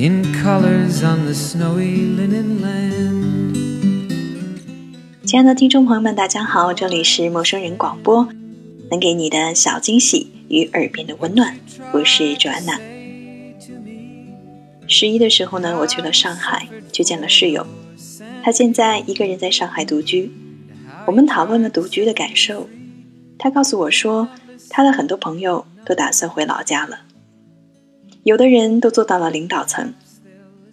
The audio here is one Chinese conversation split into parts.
in colors on the snowy linen land 亲爱的听众朋友们，大家好，这里是陌生人广播，能给你的小惊喜与耳边的温暖，我是 Joanna。十一的时候呢，我去了上海，去见了室友，他现在一个人在上海独居。我们讨论了独居的感受，他告诉我说，他的很多朋友都打算回老家了。有的人都做到了领导层，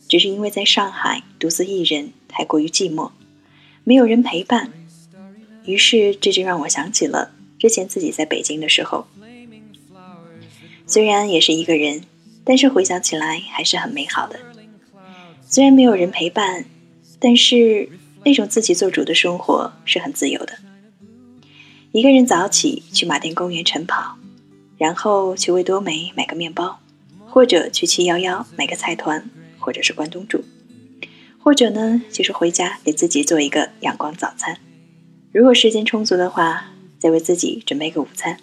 只是因为在上海独自一人太过于寂寞，没有人陪伴。于是这就让我想起了之前自己在北京的时候，虽然也是一个人，但是回想起来还是很美好的。虽然没有人陪伴，但是那种自己做主的生活是很自由的。一个人早起去马甸公园晨跑，然后去味多美买个面包。或者去七幺幺买个菜团，或者是关东煮，或者呢就是回家给自己做一个阳光早餐。如果时间充足的话，再为自己准备个午餐，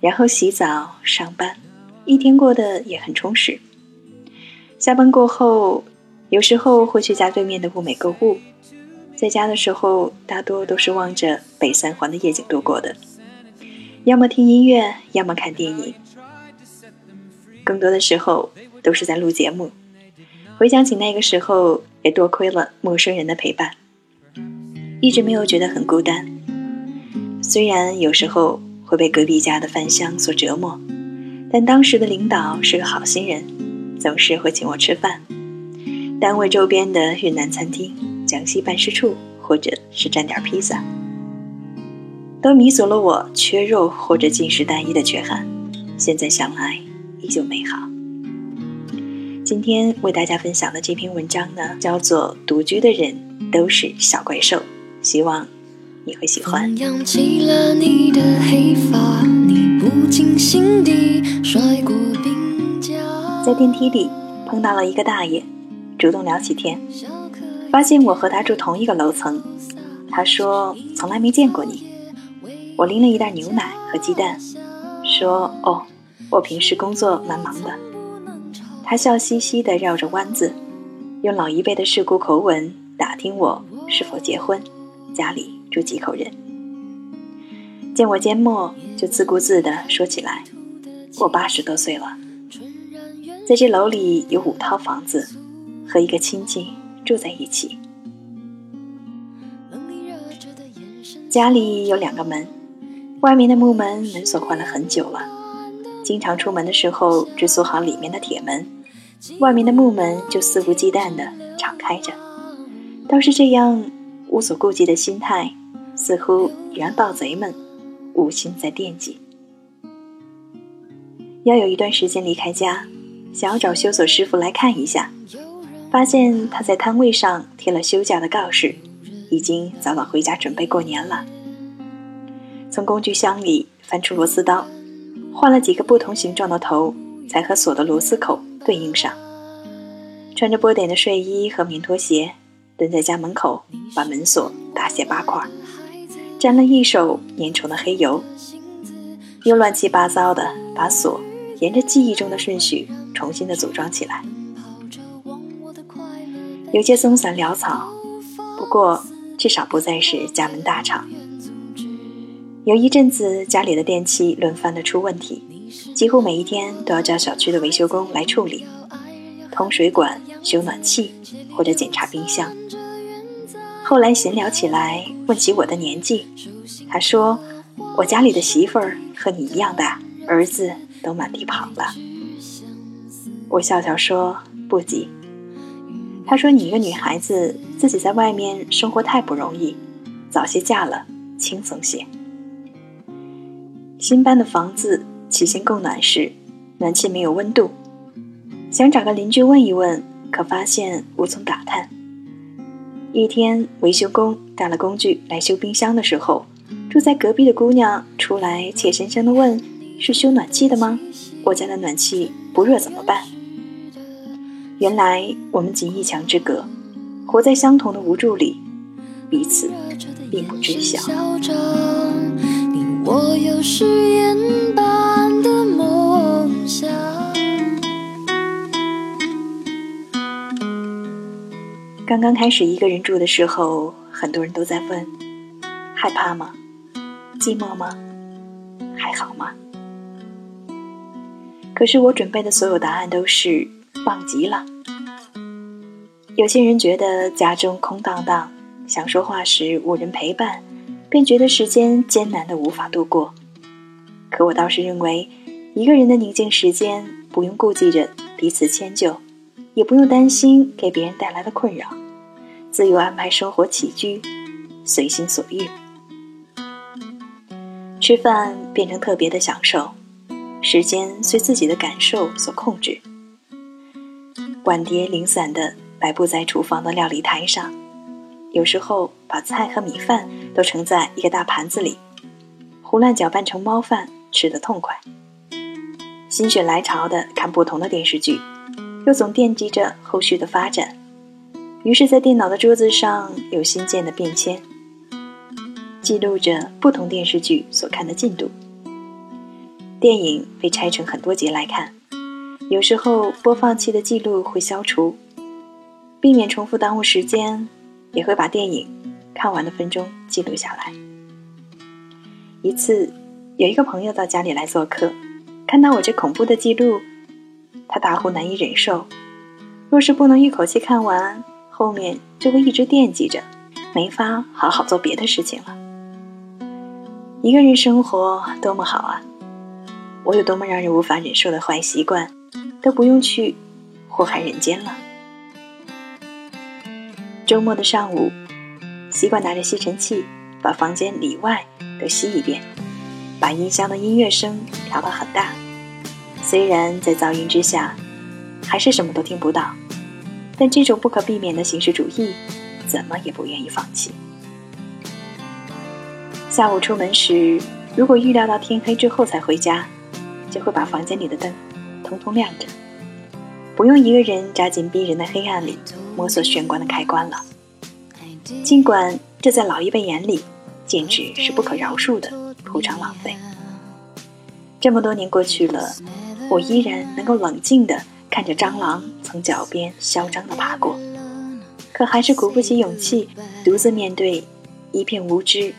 然后洗澡上班，一天过得也很充实。下班过后，有时候会去家对面的物美购物。在家的时候，大多都是望着北三环的夜景度过的，要么听音乐，要么看电影。更多的时候都是在录节目，回想起那个时候，也多亏了陌生人的陪伴，一直没有觉得很孤单。虽然有时候会被隔壁家的饭香所折磨，但当时的领导是个好心人，总是会请我吃饭。单位周边的云南餐厅、江西办事处，或者是蘸点披萨，都弥足了我缺肉或者进食单一的缺憾。现在想来。依旧美好。今天为大家分享的这篇文章呢，叫做《独居的人都是小怪兽》，希望你会喜欢。在电梯里碰到了一个大爷，主动聊起天，发现我和他住同一个楼层。他说从来没见过你。我拎了一袋牛奶和鸡蛋，说哦。我平时工作蛮忙的，他笑嘻嘻地绕着弯子，用老一辈的世故口吻打听我是否结婚，家里住几口人。见我缄默，就自顾自地说起来：“我八十多岁了，在这楼里有五套房子，和一个亲戚住在一起，家里有两个门，外面的木门门锁换了很久了。”经常出门的时候只锁好里面的铁门，外面的木门就肆无忌惮地敞开着。倒是这样无所顾忌的心态，似乎也让盗贼们无心再惦记。要有一段时间离开家，想要找修锁师傅来看一下，发现他在摊位上贴了休假的告示，已经早早回家准备过年了。从工具箱里翻出螺丝刀。换了几个不同形状的头，才和锁的螺丝口对应上。穿着波点的睡衣和棉拖鞋，蹲在家门口，把门锁大卸八块，沾了一手粘稠的黑油，又乱七八糟的把锁沿着记忆中的顺序重新的组装起来，有些松散潦草，不过至少不再是家门大敞。有一阵子，家里的电器轮番的出问题，几乎每一天都要叫小区的维修工来处理，通水管、修暖气或者检查冰箱。后来闲聊起来，问起我的年纪，他说：“我家里的媳妇儿和你一样大，儿子都满地跑了。”我笑笑说：“不急。”他说：“你一个女孩子，自己在外面生活太不容易，早些嫁了，轻松些。”新搬的房子，起先供暖时，暖气没有温度，想找个邻居问一问，可发现无从打探。一天，维修工带了工具来修冰箱的时候，住在隔壁的姑娘出来怯生生地问：“是修暖气的吗？我家的暖气不热怎么办？”原来我们仅一墙之隔，活在相同的无助里，彼此并不知晓。我有誓言般的梦刚刚开始一个人住的时候，很多人都在问：害怕吗？寂寞吗？还好吗？可是我准备的所有答案都是棒极了。有些人觉得家中空荡荡，想说话时无人陪伴，便觉得时间艰难的无法度过。可我倒是认为，一个人的宁静时间，不用顾忌着彼此迁就。也不用担心给别人带来的困扰，自由安排生活起居，随心所欲。吃饭变成特别的享受，时间随自己的感受所控制。碗碟零散的摆布在厨房的料理台上，有时候把菜和米饭都盛在一个大盘子里，胡乱搅拌成猫饭，吃得痛快。心血来潮的看不同的电视剧。又总惦记着后续的发展，于是，在电脑的桌子上有新建的便签，记录着不同电视剧所看的进度。电影被拆成很多节来看，有时候播放器的记录会消除，避免重复耽误时间，也会把电影看完的分钟记录下来。一次，有一个朋友到家里来做客，看到我这恐怖的记录。他大呼难以忍受，若是不能一口气看完，后面就会一直惦记着，没法好好做别的事情了。一个人生活多么好啊！我有多么让人无法忍受的坏习惯，都不用去祸害人间了。周末的上午，习惯拿着吸尘器把房间里外都吸一遍，把音箱的音乐声调到很大。虽然在噪音之下，还是什么都听不到，但这种不可避免的形式主义，怎么也不愿意放弃。下午出门时，如果预料到天黑之后才回家，就会把房间里的灯通通亮着，不用一个人扎进逼人的黑暗里摸索玄关的开关了。尽管这在老一辈眼里，简直是不可饶恕的铺张浪费。这么多年过去了。我依然能够冷静地看着蟑螂从脚边嚣张地爬过，可还是鼓不起勇气独自面对一片无知、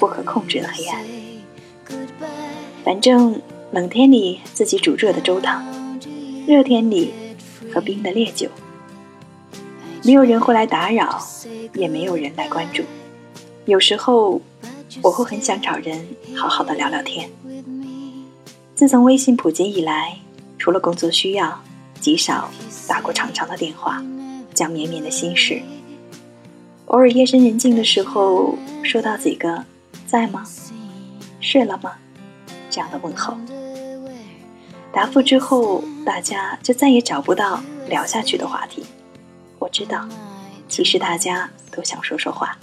不可控制的黑暗。反正冷天里自己煮热的粥汤，热天里和冰的烈酒，没有人会来打扰，也没有人来关注。有时候我会很想找人好好的聊聊天。自从微信普及以来，除了工作需要，极少打过长长的电话，讲绵绵的心事。偶尔夜深人静的时候，收到几个“在吗？睡了吗？”这样的问候。答复之后，大家就再也找不到聊下去的话题。我知道，其实大家都想说说话，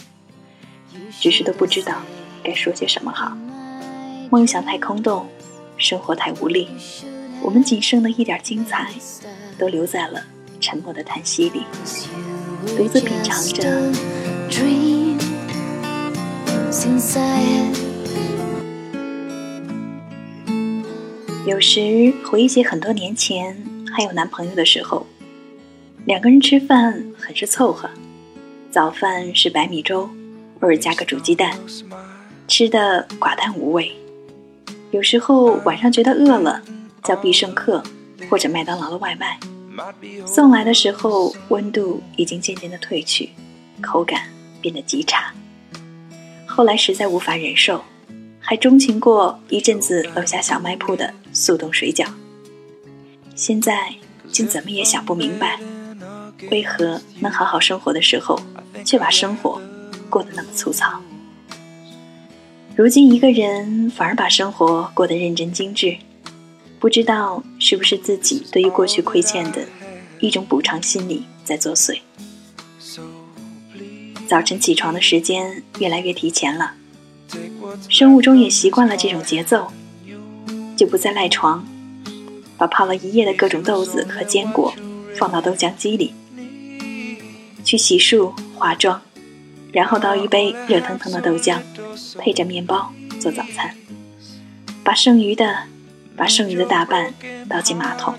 只是都不知道该说些什么好。梦想太空洞。生活太无力，我们仅剩的一点精彩，都留在了沉默的叹息里，独自品尝着。有时回忆起很多年前还有男朋友的时候，两个人吃饭很是凑合，早饭是白米粥，偶尔加个煮鸡蛋，吃的寡淡无味。有时候晚上觉得饿了，叫必胜客或者麦当劳的外卖，送来的时候温度已经渐渐的褪去，口感变得极差。后来实在无法忍受，还钟情过一阵子楼下小卖铺的速冻水饺。现在竟怎么也想不明白，为何能好好生活的时候，却把生活过得那么粗糙。如今一个人反而把生活过得认真精致，不知道是不是自己对于过去亏欠的一种补偿心理在作祟。早晨起床的时间越来越提前了，生物钟也习惯了这种节奏，就不再赖床，把泡了一夜的各种豆子和坚果放到豆浆机里，去洗漱、化妆，然后倒一杯热腾腾的豆浆，配着面包做早餐，把剩余的把剩余的大半倒进马桶。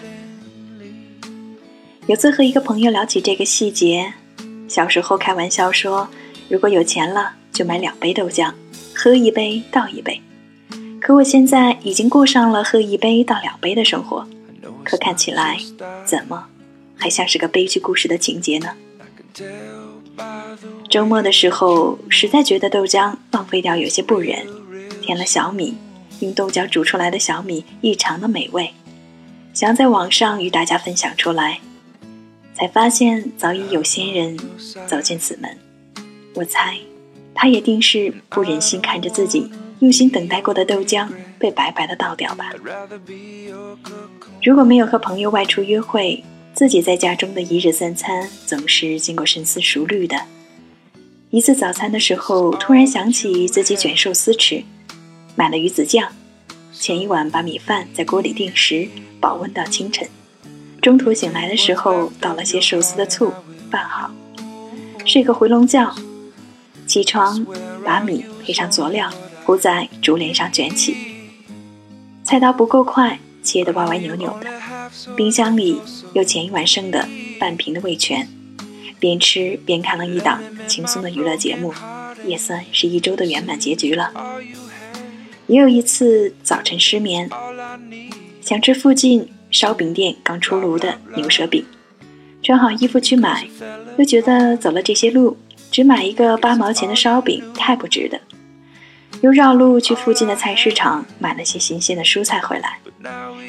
有次和一个朋友聊起这个细节。小时候开玩笑说，如果有钱了，就买两杯豆浆，喝一杯倒一杯。可我现在已经过上了喝一杯到两杯的生活，可看起来怎么还像是个悲剧故事的情节呢？周末的时候，实在觉得豆浆浪费掉有些不忍，添了小米，用豆浆煮出来的小米异常的美味，想在网上与大家分享出来。才发现早已有仙人走进此门，我猜，他也定是不忍心看着自己用心等待过的豆浆被白白的倒掉吧。如果没有和朋友外出约会，自己在家中的一日三餐总是经过深思熟虑的。一次早餐的时候，突然想起自己卷寿司吃，买了鱼子酱，前一晚把米饭在锅里定时，保温到清晨。中途醒来的时候，倒了些寿司的醋，拌好，睡个回笼觉。起床，把米配上佐料铺在竹帘上卷起。菜刀不够快，切得歪歪扭扭的。冰箱里有前一晚剩的半瓶的味全，边吃边看了一档轻松的娱乐节目，也算是一周的圆满结局了。也有一次早晨失眠，想吃附近。烧饼店刚出炉的牛舌饼，穿好衣服去买，又觉得走了这些路，只买一个八毛钱的烧饼太不值得，又绕路去附近的菜市场买了些新鲜的蔬菜回来。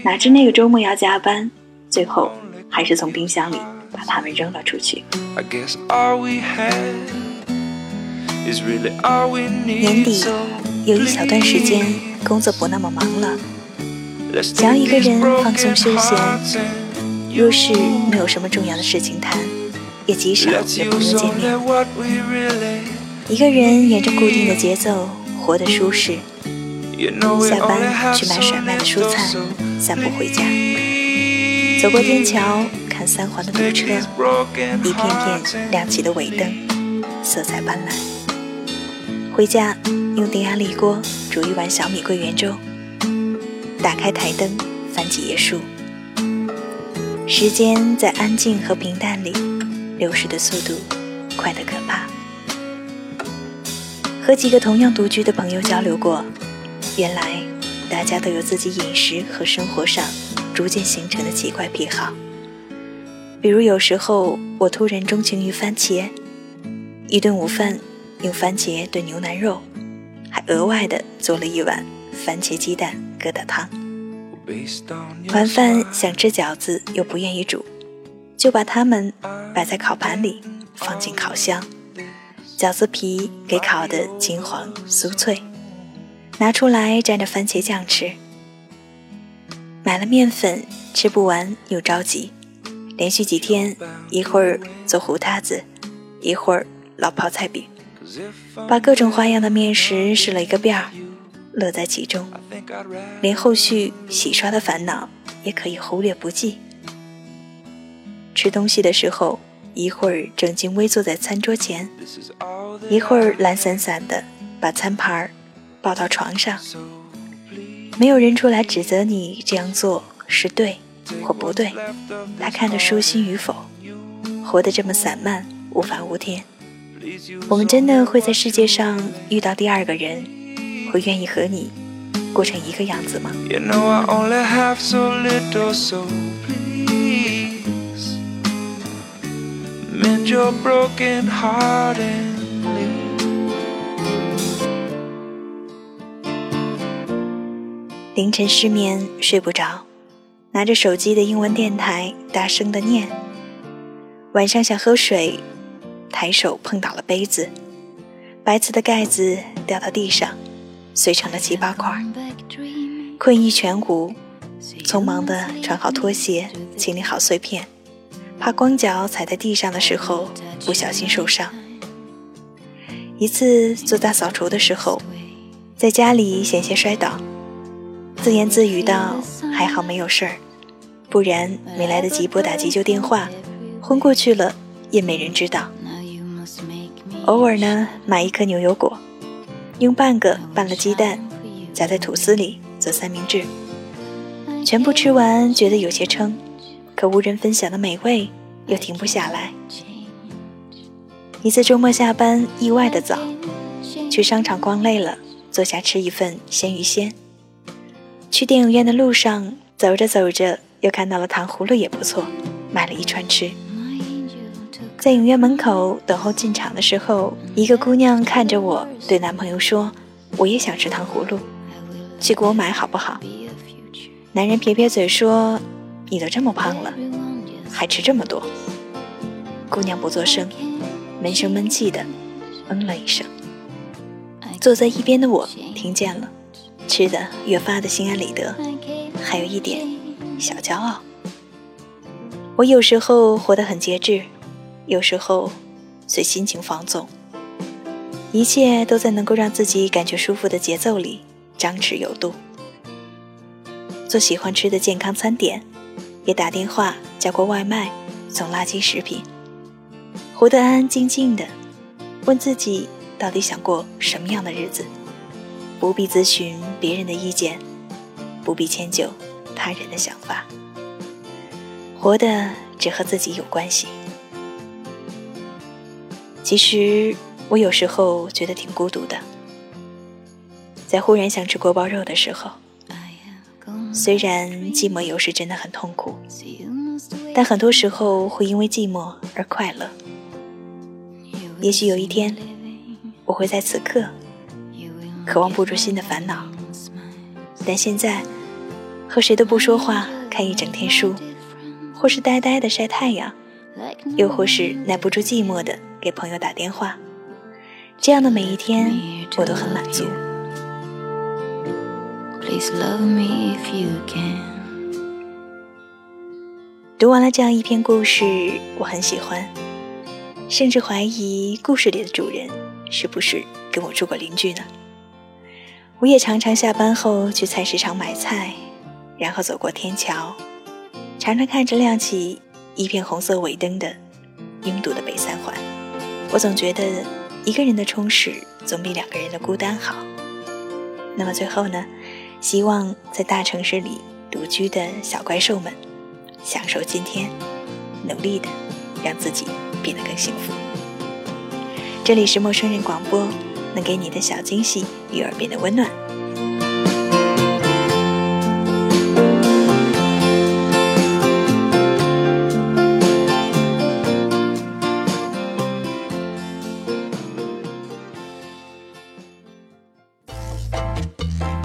哪知那个周末要加班，最后还是从冰箱里把它们扔了出去。年底有一小段时间工作不那么忙了。想要一个人放松休闲，若是没有什么重要的事情谈，也极少与朋友见面。一个人沿着固定的节奏活得舒适。下班去买甩卖的蔬菜，散步回家。走过天桥，看三环的堵车，一片片亮起的尾灯，色彩斑斓。回家用电压力锅煮一碗小米桂圆粥。打开台灯，翻几页书。时间在安静和平淡里流逝的速度快得可怕。和几个同样独居的朋友交流过，原来大家都有自己饮食和生活上逐渐形成的奇怪癖好。比如有时候我突然钟情于番茄，一顿午饭用番茄炖牛腩肉，还额外的做了一碗番茄鸡蛋。疙瘩汤。晚饭想吃饺子又不愿意煮，就把它们摆在烤盘里，放进烤箱，饺子皮给烤得金黄酥脆，拿出来蘸着番茄酱吃。买了面粉吃不完又着急，连续几天一会儿做糊塌子，一会儿烙泡菜饼，把各种花样的面食试了一个遍儿。乐在其中，连后续洗刷的烦恼也可以忽略不计。吃东西的时候，一会儿正襟危坐在餐桌前，一会儿懒散散的把餐盘抱到床上。没有人出来指责你这样做是对或不对，他看得舒心与否。活得这么散漫，无法无天，我们真的会在世界上遇到第二个人？会愿意和你过成一个样子吗？凌晨失眠睡不着，拿着手机的英文电台大声的念。晚上想喝水，抬手碰倒了杯子，白瓷的盖子掉到地上。碎成了七八块，困意全无，匆忙的穿好拖鞋，清理好碎片，怕光脚踩在地上的时候不小心受伤。一次做大扫除的时候，在家里险些摔倒，自言自语道：“还好没有事儿，不然没来得及拨打急救电话，昏过去了也没人知道。”偶尔呢，买一颗牛油果，用半个拌了鸡蛋，夹在吐司里做三明治。全部吃完，觉得有些撑，可无人分享的美味又停不下来。一次周末下班，意外的早，去商场逛累了，坐下吃一份鲜鱼鲜。去电影院的路上，走着走着又看到了糖葫芦也不错，买了一串吃。在影院门口等候进场的时候，一个姑娘看着我，对男朋友说：“我也想吃糖葫芦，去给我买好不好？”男人撇撇嘴说：“你都这么胖了，还吃这么多。”姑娘不作声，闷声闷气的嗯了一声。坐在一边的我听见了，吃的越发的心安理得，还有一点小骄傲。我有时候活得很节制。有时候，随心情放纵，一切都在能够让自己感觉舒服的节奏里张弛有度。做喜欢吃的健康餐点，也打电话叫过外卖，送垃圾食品，活得安安静静的，问自己到底想过什么样的日子，不必咨询别人的意见，不必迁就他人的想法，活的只和自己有关系。其实我有时候觉得挺孤独的，在忽然想吃锅包肉的时候，虽然寂寞有时真的很痛苦，但很多时候会因为寂寞而快乐。也许有一天，我会在此刻渴望步入新的烦恼，但现在和谁都不说话，看一整天书，或是呆呆的晒太阳，又或是耐不住寂寞的。给朋友打电话，这样的每一天我都很满足。Love me if you can 读完了这样一篇故事，我很喜欢，甚至怀疑故事里的主人是不是跟我住过邻居呢？我也常常下班后去菜市场买菜，然后走过天桥，常常看着亮起一片红色尾灯的拥堵的北三环。我总觉得一个人的充实总比两个人的孤单好。那么最后呢？希望在大城市里独居的小怪兽们，享受今天，努力的让自己变得更幸福。这里是陌生人广播，能给你的小惊喜与耳边的温暖。